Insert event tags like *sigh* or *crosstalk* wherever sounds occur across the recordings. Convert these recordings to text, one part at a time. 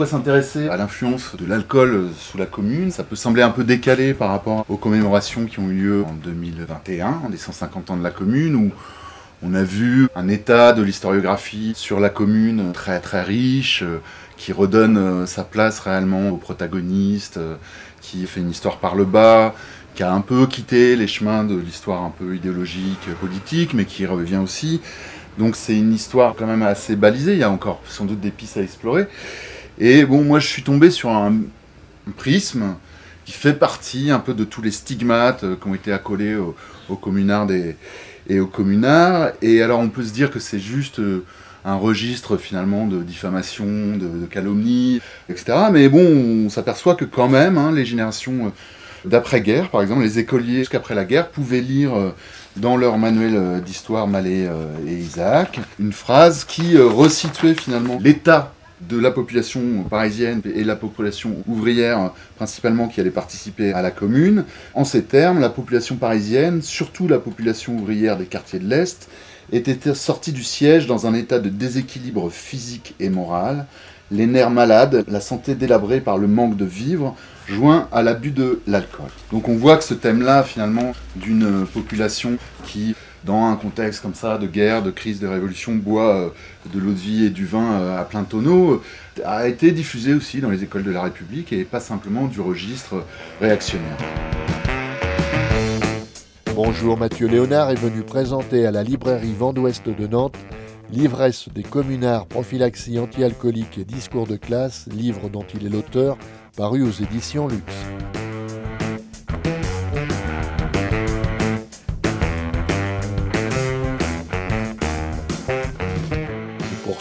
pourquoi s'intéresser à l'influence de l'alcool sous la commune Ça peut sembler un peu décalé par rapport aux commémorations qui ont eu lieu en 2021, des 150 ans de la commune, où on a vu un état de l'historiographie sur la commune très très riche, euh, qui redonne euh, sa place réellement aux protagonistes, euh, qui fait une histoire par le bas, qui a un peu quitté les chemins de l'histoire un peu idéologique, politique, mais qui revient aussi. Donc c'est une histoire quand même assez balisée, il y a encore sans doute des pistes à explorer. Et bon, moi je suis tombé sur un, prisme qui fait partie un peu de tous les stigmates qui ont été accolés aux, communards et aux communards. Et alors on peut se dire que c'est juste euh, un registre finalement de diffamation, de, calomnie, etc. Mais bon, on s'aperçoit que quand même, hein, les générations euh, d'après-guerre, par exemple, les écoliers jusqu'après la guerre pouvaient lire euh, dans leur manuel d'histoire Mallet et Isaac une phrase qui resituait finalement l'état de la population parisienne et la population ouvrière principalement qui allait participer à la commune. En ces termes, la population parisienne, surtout la population ouvrière des quartiers de l'Est, était sortie du siège dans un état de déséquilibre physique et moral, les nerfs malades, la santé délabrée par le manque de vivre, joint à l'abus de l'alcool. Donc on voit que ce thème-là, finalement, d'une population qui dans un contexte comme ça de guerre, de crise, de révolution, boit euh, de l'eau de vie et du vin euh, à plein tonneau, euh, a été diffusé aussi dans les écoles de la République et pas simplement du registre réactionnaire. Bonjour, Mathieu Léonard est venu présenter à la librairie Vent d'Ouest de Nantes L'ivresse des communards, prophylaxie anti-alcoolique et discours de classe, livre dont il est l'auteur, paru aux éditions Luxe.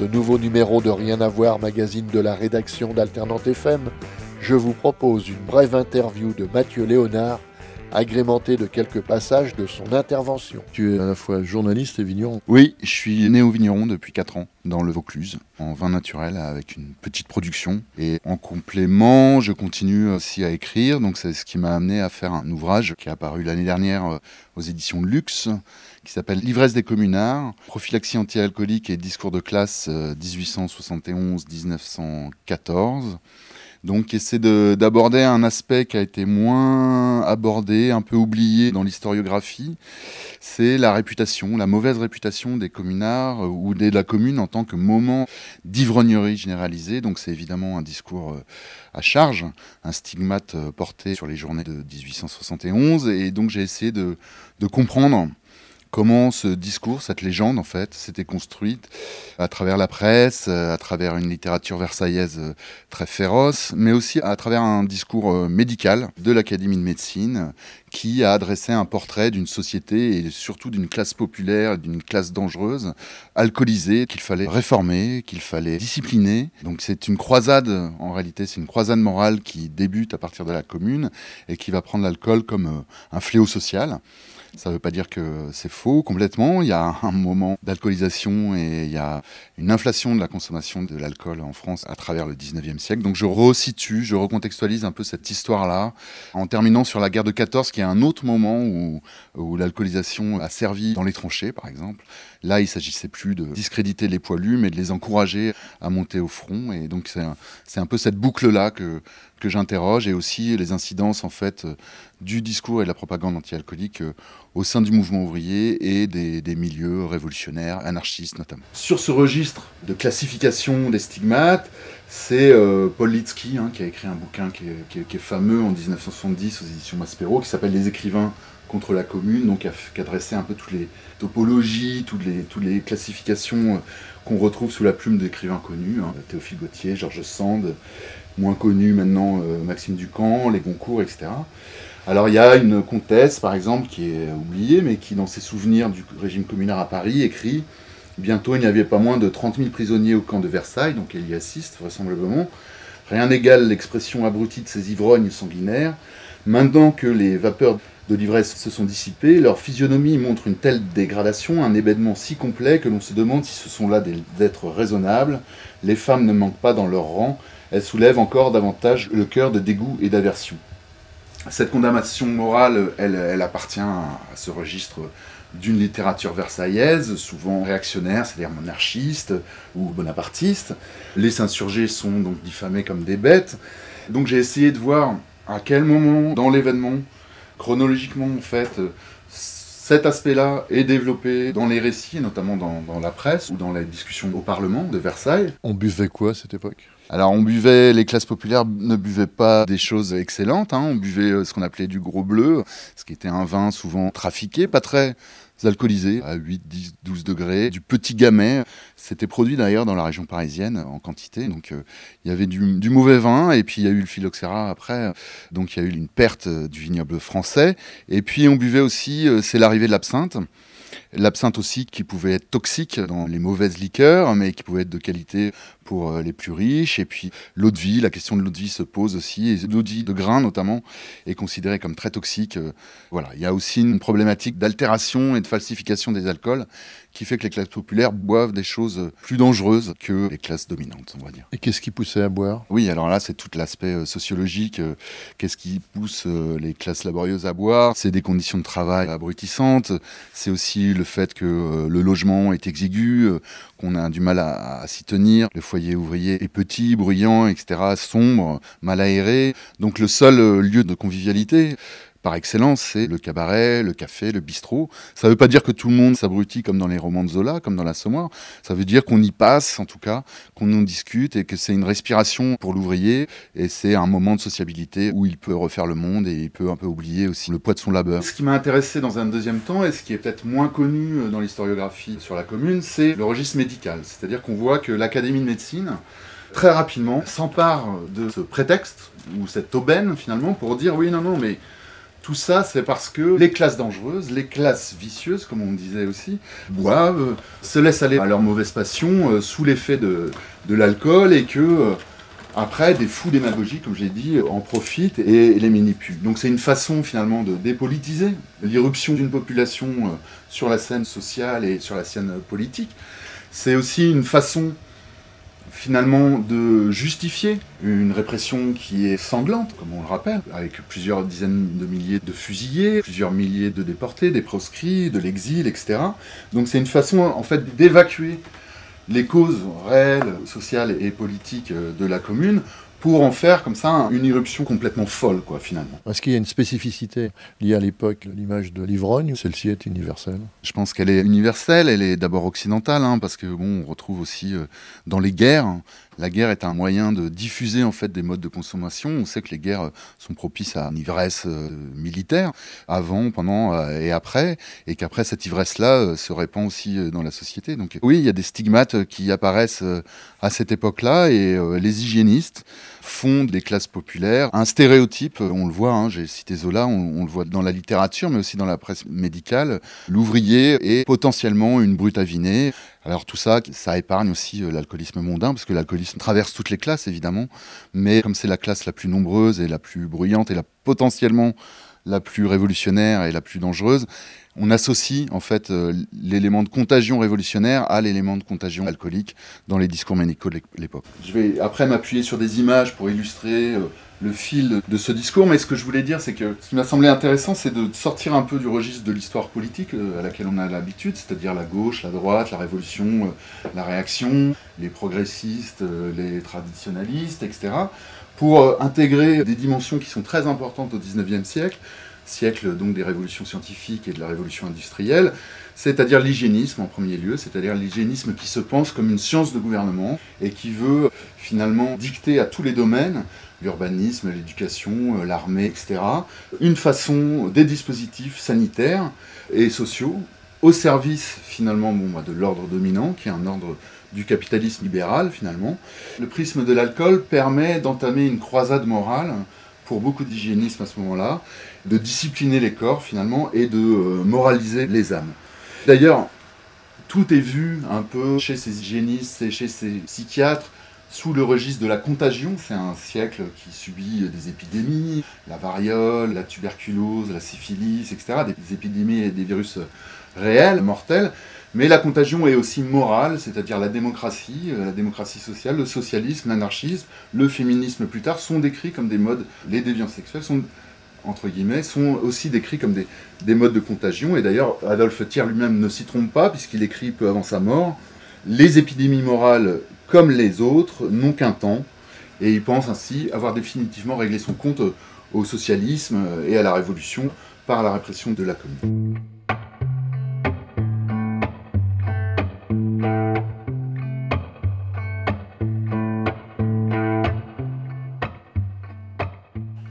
Ce nouveau numéro de Rien à voir, magazine de la rédaction d'Alternante FM, je vous propose une brève interview de Mathieu Léonard, agrémentée de quelques passages de son intervention. Tu es à la fois journaliste et vigneron Oui, je suis né au vigneron depuis 4 ans, dans le Vaucluse, en vin naturel, avec une petite production. Et en complément, je continue aussi à écrire, donc c'est ce qui m'a amené à faire un ouvrage qui est apparu l'année dernière euh, aux éditions Luxe, qui s'appelle L'ivresse des communards, prophylaxie anti-alcoolique et discours de classe 1871-1914. Euh, donc qui essaie d'aborder un aspect qui a été moins abordé, un peu oublié dans l'historiographie, c'est la réputation, la mauvaise réputation des communards euh, ou de la commune en tant que moment d'ivrognerie généralisée. Donc c'est évidemment un discours euh, à charge, un stigmate porté sur les journées de 1871. Et donc j'ai essayé de comprendre comment ce discours, cette légende en fait, s'était construite à travers la presse, euh, à travers une littérature versaillaise euh, très féroce, mais aussi à travers un discours euh, médical de l'Académie de médecine qui a adressé un portrait d'une société et surtout d'une classe populaire, d'une classe dangereuse, alcoolisée, qu'il fallait réformer, qu'il fallait discipliner. Donc c'est une croisade, en réalité, c'est une croisade morale qui débute à partir de la commune et qui va prendre l'alcool comme un fléau social. Ça ne veut pas dire que c'est faux complètement. Il y a un moment d'alcoolisation et il y a une inflation de la consommation de l'alcool en France à travers le 19e siècle. Donc je resitue, je recontextualise un peu cette histoire-là en terminant sur la guerre de 14 qui est un autre moment où, l'alcoolisation a servi dans les tranchées par exemple. Là, il s'agissait plus de discréditer les poilus mais de les encourager à monter au front. Et donc c'est un peu cette boucle-là que, que j'interroge et aussi les incidences en fait du discours et de la propagande anti-alcoolique euh, au sein du mouvement ouvrier et des, milieux révolutionnaires, anarchistes notamment. Sur ce registre de classification des stigmates, c'est euh, Paul Litsky hein, qui a écrit un bouquin qui est, fameux en 1970 aux éditions Maspero qui s'appelle Les écrivains contre la commune, donc qui a, un peu toutes les topologies, toutes les, classifications euh, qu'on retrouve sous la plume d'écrivains connus, hein, Théophile Gautier, Georges Sand, moins connus maintenant Maxime Ducamp, les Goncourt, etc. Alors il y a une comtesse, par exemple, qui est oubliée, mais qui, dans ses souvenirs du régime communard à Paris, écrit Bientôt il n'y avait pas moins de 30 000 prisonniers au camp de Versailles, donc elle y assiste vraisemblablement. Rien n'égale l'expression abrutie de ces ivrognes sanguinaires. Maintenant que les vapeurs de l'ivresse se sont dissipées, leur physionomie montre une telle dégradation, un événement si complet que l'on se demande si ce sont là des êtres raisonnables. Les femmes ne manquent pas dans leur rang, elles soulèvent encore davantage le cœur de dégoût et d'aversion cette condamnation morale, elle, appartient à, ce registre d'une littérature versaillaise, souvent réactionnaire, c'est-à-dire monarchiste ou bonapartiste. Les insurgés sont donc diffamés comme des bêtes. Donc j'ai essayé de voir à quel moment dans l'événement, chronologiquement en fait, cet aspect-là est développé dans les récits, notamment dans, dans, la presse ou dans les discussions au Parlement de Versailles. On buvait quoi à cette époque? Alors on buvait, les classes populaires ne buvaient pas des choses excellentes, hein. on buvait euh, ce qu'on appelait du gros bleu, ce qui était un vin souvent trafiqué, pas très alcoolisé, à 8, 10, 12 degrés, du petit gamay. C'était produit d'ailleurs dans la région parisienne en quantité, donc euh, il y avait du, du, mauvais vin, et puis il y a eu le phylloxéra après, donc il y a eu une perte euh, du vignoble français, et puis on buvait aussi, c'est l'arrivée de l'absinthe. L'absinthe aussi qui pouvait être toxique dans les mauvaises liqueurs, mais qui pouvait être de qualité pour euh, les plus riches. Et puis l'eau de vie, la question de l'eau de vie se pose aussi. Et l'eau de vie de grain notamment est considérée comme très toxique. Euh, voilà, il y a aussi une problématique d'altération et de falsification des alcools qui fait que les classes populaires boivent des choses plus dangereuses que les classes dominantes, on va dire. Et qu'est-ce qui poussait à boire? Oui, alors là, c'est tout l'aspect euh, sociologique. Qu'est-ce qui pousse les classes laborieuses à boire? C'est des conditions de travail abrutissantes. C'est aussi le fait que le logement est exigu, qu'on a du mal à, à s'y tenir. Le foyer ouvrier est petit, bruyant, etc., sombre, mal aéré. Donc le seul euh, lieu de convivialité, par excellence, c'est le cabaret, le café, le bistrot. Ça ne veut pas dire que tout le monde s'abrutit comme dans les romans de Zola, comme dans l'Assommoir. Ça veut dire qu'on y passe, en tout cas, qu'on en discute et que c'est une respiration pour l'ouvrier et c'est un moment de sociabilité où il peut refaire le monde et il peut un peu oublier aussi le poids de son labeur. Ce qui m'a intéressé dans un deuxième temps et ce qui est peut-être moins connu euh, dans l'historiographie sur la commune, c'est le registre médical. C'est-à-dire qu'on voit que l'Académie de médecine, très rapidement, s'empare de ce prétexte ou cette aubaine finalement pour dire oui, non, non, mais tout ça, c'est parce que les classes dangereuses, les classes vicieuses, comme on disait aussi, boivent, se laissent aller à leur mauvaise passion euh, sous l'effet de, de l'alcool et que, euh, après, des fous démagogiques, comme j'ai dit, en profitent et, les manipulent. Donc c'est une façon finalement de dépolitiser l'irruption d'une population euh, sur la scène sociale et sur la scène politique. C'est aussi une façon finalement de justifier une répression qui est sanglante, comme on le rappelle, avec plusieurs dizaines de milliers de fusillés, plusieurs milliers de déportés, des proscrits, de l'exil, etc. Donc c'est une façon en fait d'évacuer les causes réelles, sociales et politiques de la commune pour en faire comme ça une irruption complètement folle, quoi, finalement. Est-ce qu'il y a une spécificité liée à l'époque, l'image de l'ivrogne, ou celle-ci est universelle Je pense qu'elle est universelle, elle est d'abord occidentale, hein, parce que bon, on retrouve aussi euh, dans les guerres la guerre est un moyen de diffuser en fait des modes de consommation. On sait que les guerres euh, sont propices à une ivresse euh, militaire avant, pendant euh, et après, et qu'après cette ivresse-là se répand aussi dans la société. Donc oui, il y a des stigmates qui apparaissent à cette époque-là et les hygiénistes font des classes populaires un stéréotype. On le voit, hein, j'ai cité Zola, on, le voit dans la littérature, mais aussi dans la presse médicale. L'ouvrier est potentiellement une brute avinée. Alors tout ça, ça épargne aussi euh, l'alcoolisme mondain, parce que l'alcoolisme traverse toutes les classes, évidemment, mais comme c'est la classe la plus nombreuse et la plus bruyante et la potentiellement la plus révolutionnaire et la plus dangereuse, on associe en fait euh, l'élément de contagion révolutionnaire à l'élément de contagion alcoolique dans les discours médicaux de l'époque. Je vais après m'appuyer sur des images pour illustrer euh, le fil de ce discours, mais ce que je voulais dire, c'est que ce qui m'a semblé intéressant, c'est de sortir un peu du registre de l'histoire politique euh, à laquelle on a l'habitude, c'est-à-dire la gauche, la droite, la révolution, la réaction, les progressistes, les traditionalistes, etc., pour intégrer des dimensions qui sont très importantes au XIXe siècle, siècle donc des révolutions scientifiques et de la révolution industrielle, c'est-à-dire l'hygiénisme en premier lieu, c'est-à-dire l'hygiénisme qui se pense comme une science de gouvernement et qui veut finalement dicter à tous les domaines, l'urbanisme, l'éducation, euh, l'armée, etc., une façon, des dispositifs sanitaires et sociaux au service finalement bon, bah, de l'ordre dominant, qui est un ordre du capitalisme libéral finalement. Le prisme de l'alcool permet d'entamer une croisade morale pour beaucoup d'hygiénisme à ce moment-là, de discipliner les corps finalement et de euh, moraliser les âmes. D'ailleurs, tout est vu un peu chez ces hygiénistes et chez ces psychiatres sous le registre de la contagion. C'est un siècle qui subit des épidémies, la variole, la tuberculose, la syphilis, etc. Des épidémies et des virus réels, mortels. Mais la contagion est aussi morale, c'est-à-dire la démocratie, euh, la démocratie sociale, le socialisme, l'anarchisme, le féminisme plus tard sont décrits comme des modes, les déviants sexuels sont entre guillemets, sont aussi décrits comme des, des modes de contagion. Et d'ailleurs, Adolphe Thiers lui-même ne s'y trompe pas, puisqu'il écrit peu avant sa mort Les épidémies morales, comme les autres, n'ont qu'un temps. Et il pense ainsi avoir définitivement réglé son compte au socialisme et à la révolution par la répression de la commune.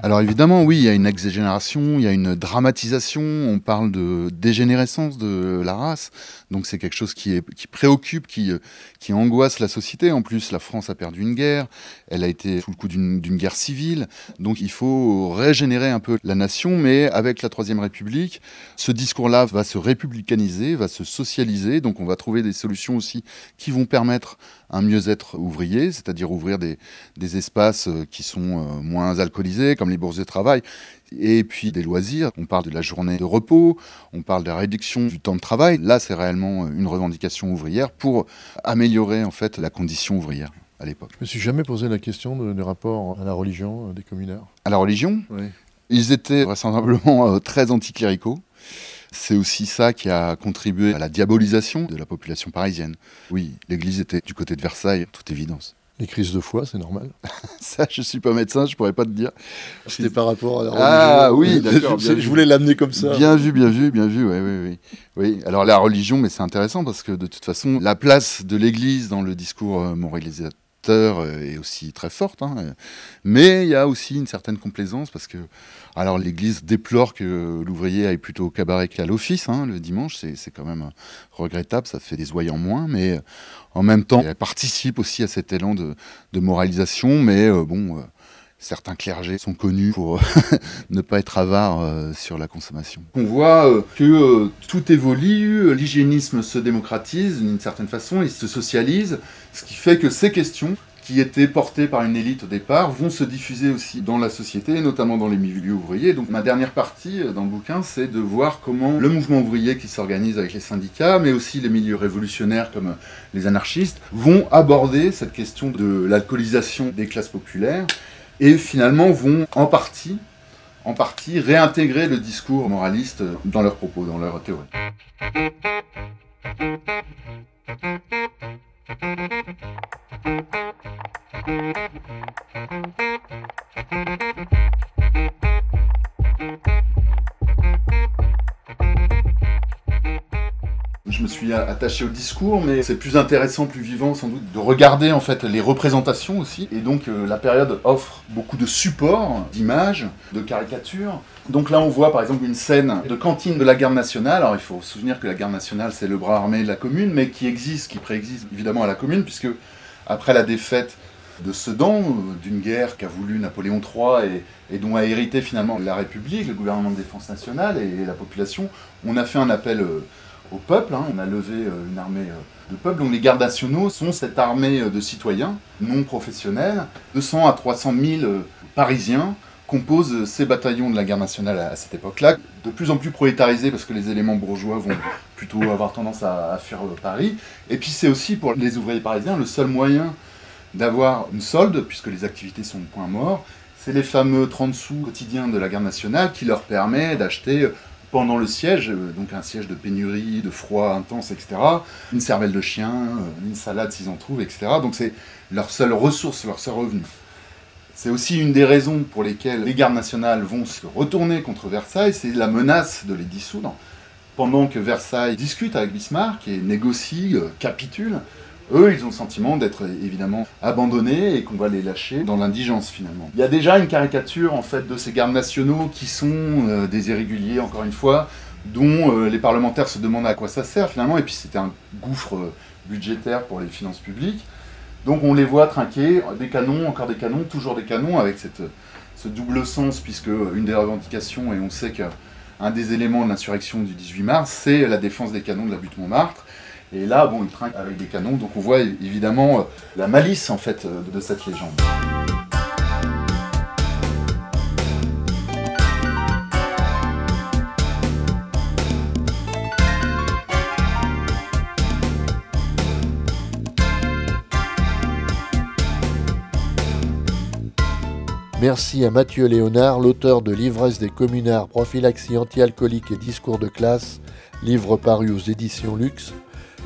Alors évidemment, oui, il y a une exagération, il y a une dramatisation, on parle de dégénérescence de la race, donc c'est quelque chose qui, préoccupe, qui, qui angoisse la société. En plus, la France a perdu une guerre, elle a été sous le coup d'une guerre civile, donc il faut régénérer un peu la nation, mais avec la Troisième République, ce discours-là va se républicaniser, va se socialiser, donc on va trouver des solutions aussi qui vont permettre un mieux-être ouvrier, c'est-à-dire ouvrir des, des, espaces euh, qui sont euh, moins alcoolisés, comme les bourses de travail, et puis des loisirs. On parle de la journée de repos, on parle de la réduction du temps de travail. Là, c'est réellement une revendication ouvrière pour améliorer en fait la condition ouvrière à l'époque. Je me suis jamais posé la question du rapport à la religion euh, des communards. À la religion? Oui. Ils étaient vraisemblablement très anticléricaux. C'est aussi ça qui a contribué à la diabolisation de la population parisienne. Oui, l'Église était du côté de Versailles, toute évidence. Les crises de foi, c'est normal. *laughs* ça, je suis pas médecin, je pourrais pas te dire. C'était par rapport à la religion. Ah oui, *laughs* d'accord. je, voulais l'amener comme ça. Bien vu, bien vu, bien vu. Oui, oui, oui. Oui. Alors la religion, mais c'est intéressant parce que de toute façon, la place de l'Église dans le discours euh, moralisateur euh, est aussi très forte. Hein. Mais il y a aussi une certaine complaisance parce que alors l'Église déplore que l'ouvrier aille plutôt au cabaret qu'à l'office hein, le dimanche. C'est quand même regrettable, ça fait des oies moins. Mais en même temps, elle participe aussi à cet élan de, moralisation. Mais euh, bon, euh, certains clergés sont connus pour *laughs* ne pas être avares sur la consommation. On voit que tout évolue, l'hygiénisme se démocratise d'une certaine façon, il se socialise, ce qui fait que ces questions qui étaient portées par une élite au départ vont se diffuser aussi dans la société, notamment dans les milieux ouvriers. Donc ma dernière partie euh, dans le bouquin, c'est de voir comment le mouvement ouvrier qui s'organise avec les syndicats, mais aussi les milieux révolutionnaires comme les anarchistes, vont aborder cette question de l'alcoolisation des classes populaires et finalement vont en partie réintégrer le discours moraliste dans leurs propos, dans leurs théories. Je me suis attaché au discours, mais c'est plus intéressant, plus vivant sans doute de regarder en fait les représentations aussi. Et donc euh, la période offre beaucoup de supports, d'images, de caricatures. Donc là on voit par exemple une scène de cantine de la garde nationale. Alors il faut se souvenir que la garde nationale c'est le bras armé de la commune, mais qui existe, qui préexiste évidemment à la commune, puisque après la défaite de Sedan, euh, d'une guerre qu'a voulu Napoléon III et, dont a hérité finalement la République, le gouvernement de défense nationale et, la population, on a fait un appel euh, au peuple, hein. on a levé euh, une armée de peuple. Donc les gardes nationaux sont cette armée de citoyens non professionnels, 200 à 300 000 Parisiens composent ces bataillons de la garde nationale à, cette époque-là, de plus en plus prolétarisés parce que les éléments bourgeois vont plutôt avoir tendance à, à fuir Paris. Et puis c'est aussi pour les ouvriers parisiens le seul moyen d'avoir une solde, puisque les activités sont point mort. C'est les fameux 30 sous quotidiens de la garde nationale qui leur permet d'acheter pendant le siège, euh, donc un siège de pénurie, de froid intense, etc., une cervelle de chien, euh, une salade s'ils en trouvent, etc. Donc c'est leur seule ressource, leur seul revenu. C'est aussi une des raisons pour lesquelles les gardes nationales vont se retourner contre Versailles, c'est la menace de les dissoudre. Pendant que Versailles discute avec Bismarck et négocie, euh, capitule, eux, ils ont le sentiment d'être évidemment abandonnés et qu'on va les lâcher dans l'indigence finalement. Il y a déjà une caricature en fait de ces gardes nationaux qui sont euh, des irréguliers, encore une fois, dont euh, les parlementaires se demandent à quoi ça sert finalement, et puis c'était un gouffre euh, budgétaire pour les finances publiques. Donc on les voit trinquer, des canons, encore des canons, toujours des canons, avec cette, ce double sens, puisque une des revendications, et on sait qu'un des éléments de l'insurrection du 18 mars, c'est la défense des canons de la butte Montmartre. Et là, bon, il trinque avec des canons, donc on voit évidemment euh, la malice en fait euh, de cette légende. Merci à Mathieu Léonard, l'auteur de L'ivresse des communards, prophylaxie anti-alcoolique et discours de classe, livre paru aux éditions Luxe,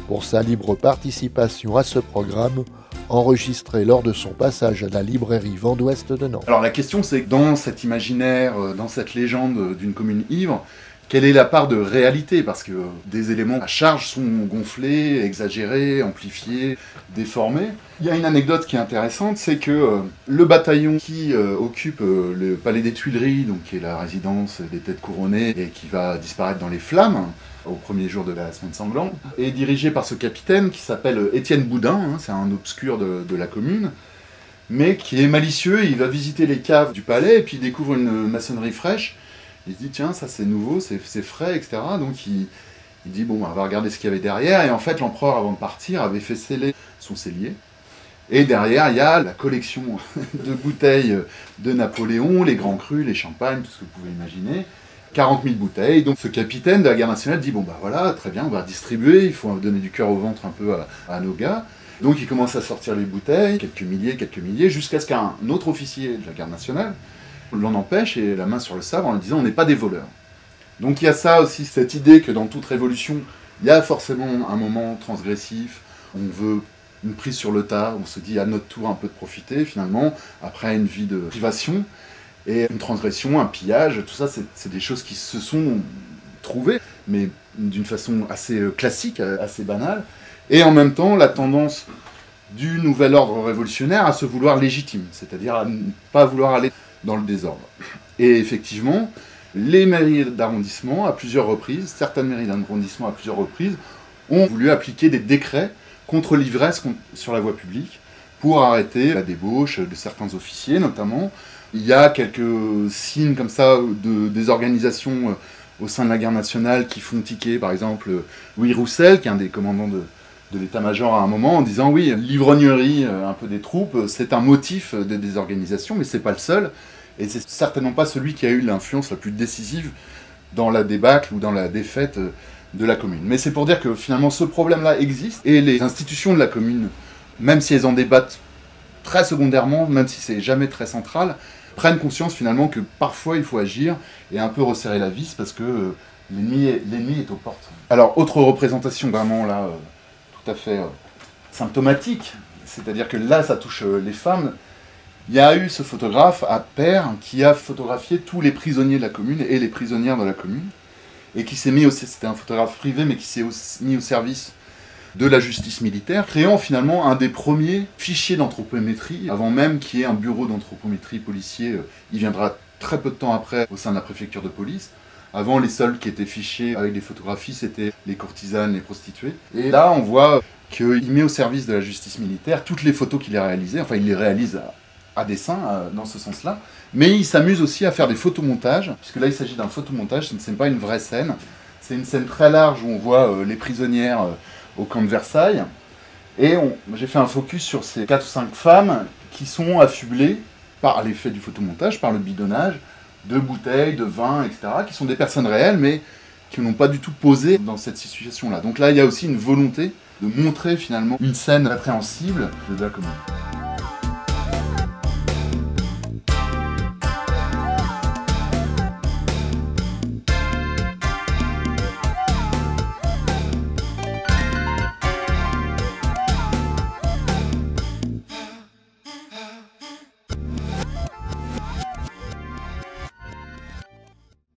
pour sa libre participation à ce programme enregistré lors de son passage à la librairie Vent d'Ouest de Nantes. Alors la question c'est dans cet imaginaire, euh, dans cette légende d'une commune ivre, quelle est la part de réalité? Parce que des éléments à charge sont gonflés, exagérés, amplifiés, déformés. Il y a une anecdote qui est intéressante, c'est que euh, le bataillon qui euh, occupe le palais des Tuileries, donc qui est la résidence des têtes couronnées et qui va disparaître dans les flammes, au premier jour de la semaine sanglante, est dirigé par ce capitaine qui s'appelle Étienne Boudin, hein, c'est un obscur de, la commune, mais qui est malicieux, il va visiter les caves du palais et puis il découvre une maçonnerie fraîche, il se dit tiens ça c'est nouveau, c'est frais, etc. Donc il, dit bon on va regarder ce qu'il y avait derrière, et en fait l'empereur avant de partir avait fait sceller son cellier, et derrière, il y a la collection *laughs* de bouteilles de Napoléon, les grands crus, les champagnes, tout ce que vous pouvez imaginer. 40 000 bouteilles. Donc ce capitaine de la guerre nationale dit bon bah voilà, très bien, on va distribuer, il faut donner du cœur au ventre un peu à, nos gars. Donc il commence à sortir les bouteilles, quelques milliers, quelques milliers, jusqu'à ce qu'un autre officier de la garde nationale l'en empêche et la main sur le sabre en lui disant on n'est pas des voleurs. Donc il y a ça aussi, cette idée que dans toute révolution, il y a forcément un moment transgressif, on veut une prise sur le tas, on se dit à notre tour un peu de profiter finalement, après une vie de privation. Et une transgression, un pillage, tout ça, c'est des choses qui se sont trouvées, mais d'une façon assez euh, classique, euh, assez banale. Et en même temps, la tendance du nouvel ordre révolutionnaire à se vouloir légitime, c'est-à-dire à ne pas vouloir aller dans le désordre. Et effectivement, les mairies d'arrondissement, à plusieurs reprises, certaines mairies d'arrondissement à plusieurs reprises, ont voulu appliquer des décrets contre l'ivresse sur la voie publique pour arrêter la débauche de certains officiers notamment, il y a quelques signes comme ça de désorganisation euh, au sein de la guerre nationale qui font tiquer, par exemple, Louis Roussel, qui est un des commandants de, l'état-major à un moment, en disant oui, l'ivrognerie euh, un peu des troupes, c'est un motif de désorganisation, mais c'est pas le seul, et c'est certainement pas celui qui a eu l'influence la plus décisive dans la débâcle ou dans la défaite euh, de la commune. Mais c'est pour dire que finalement ce problème-là existe, et les institutions de la commune, même si elles en débattent très secondairement, même si c'est jamais très central, prennent conscience finalement que parfois il faut agir et un peu resserrer la vis parce que euh, l'ennemi est, aux portes. Alors, autre représentation vraiment là, euh, tout à fait euh, symptomatique, c'est-à-dire que là ça touche les femmes. Il y a eu ce photographe à Père qui a photographié tous les prisonniers de la commune et les prisonnières de la commune et qui s'est mis au c'était un photographe privé mais qui s'est mis au service de la justice militaire, créant finalement un des premiers fichiers d'anthropométrie, avant même qu'il y ait un bureau d'anthropométrie policier, euh, il viendra très peu de temps après au sein de la préfecture de police. Avant, les seuls qui étaient fichés avec des photographies, c'était les courtisanes, les prostituées. Et là, on voit qu'il met au service de la justice militaire toutes les photos qu'il a réalisées, enfin il les réalise à, dessein, euh, dans ce sens-là, mais il s'amuse aussi à faire des photomontages, puisque là il s'agit d'un photomontage, ce n'est pas une vraie scène, c'est une scène très large où on voit euh, les prisonnières au camp de Versailles. Et j'ai fait un focus sur ces 4 ou 5 femmes qui sont affublées par l'effet du photomontage, par le bidonnage de bouteilles, de vin, etc., qui sont des personnes réelles, mais qui n'ont pas du tout posé dans cette situation-là. Donc là, il y a aussi une volonté de montrer finalement une scène répréhensible de.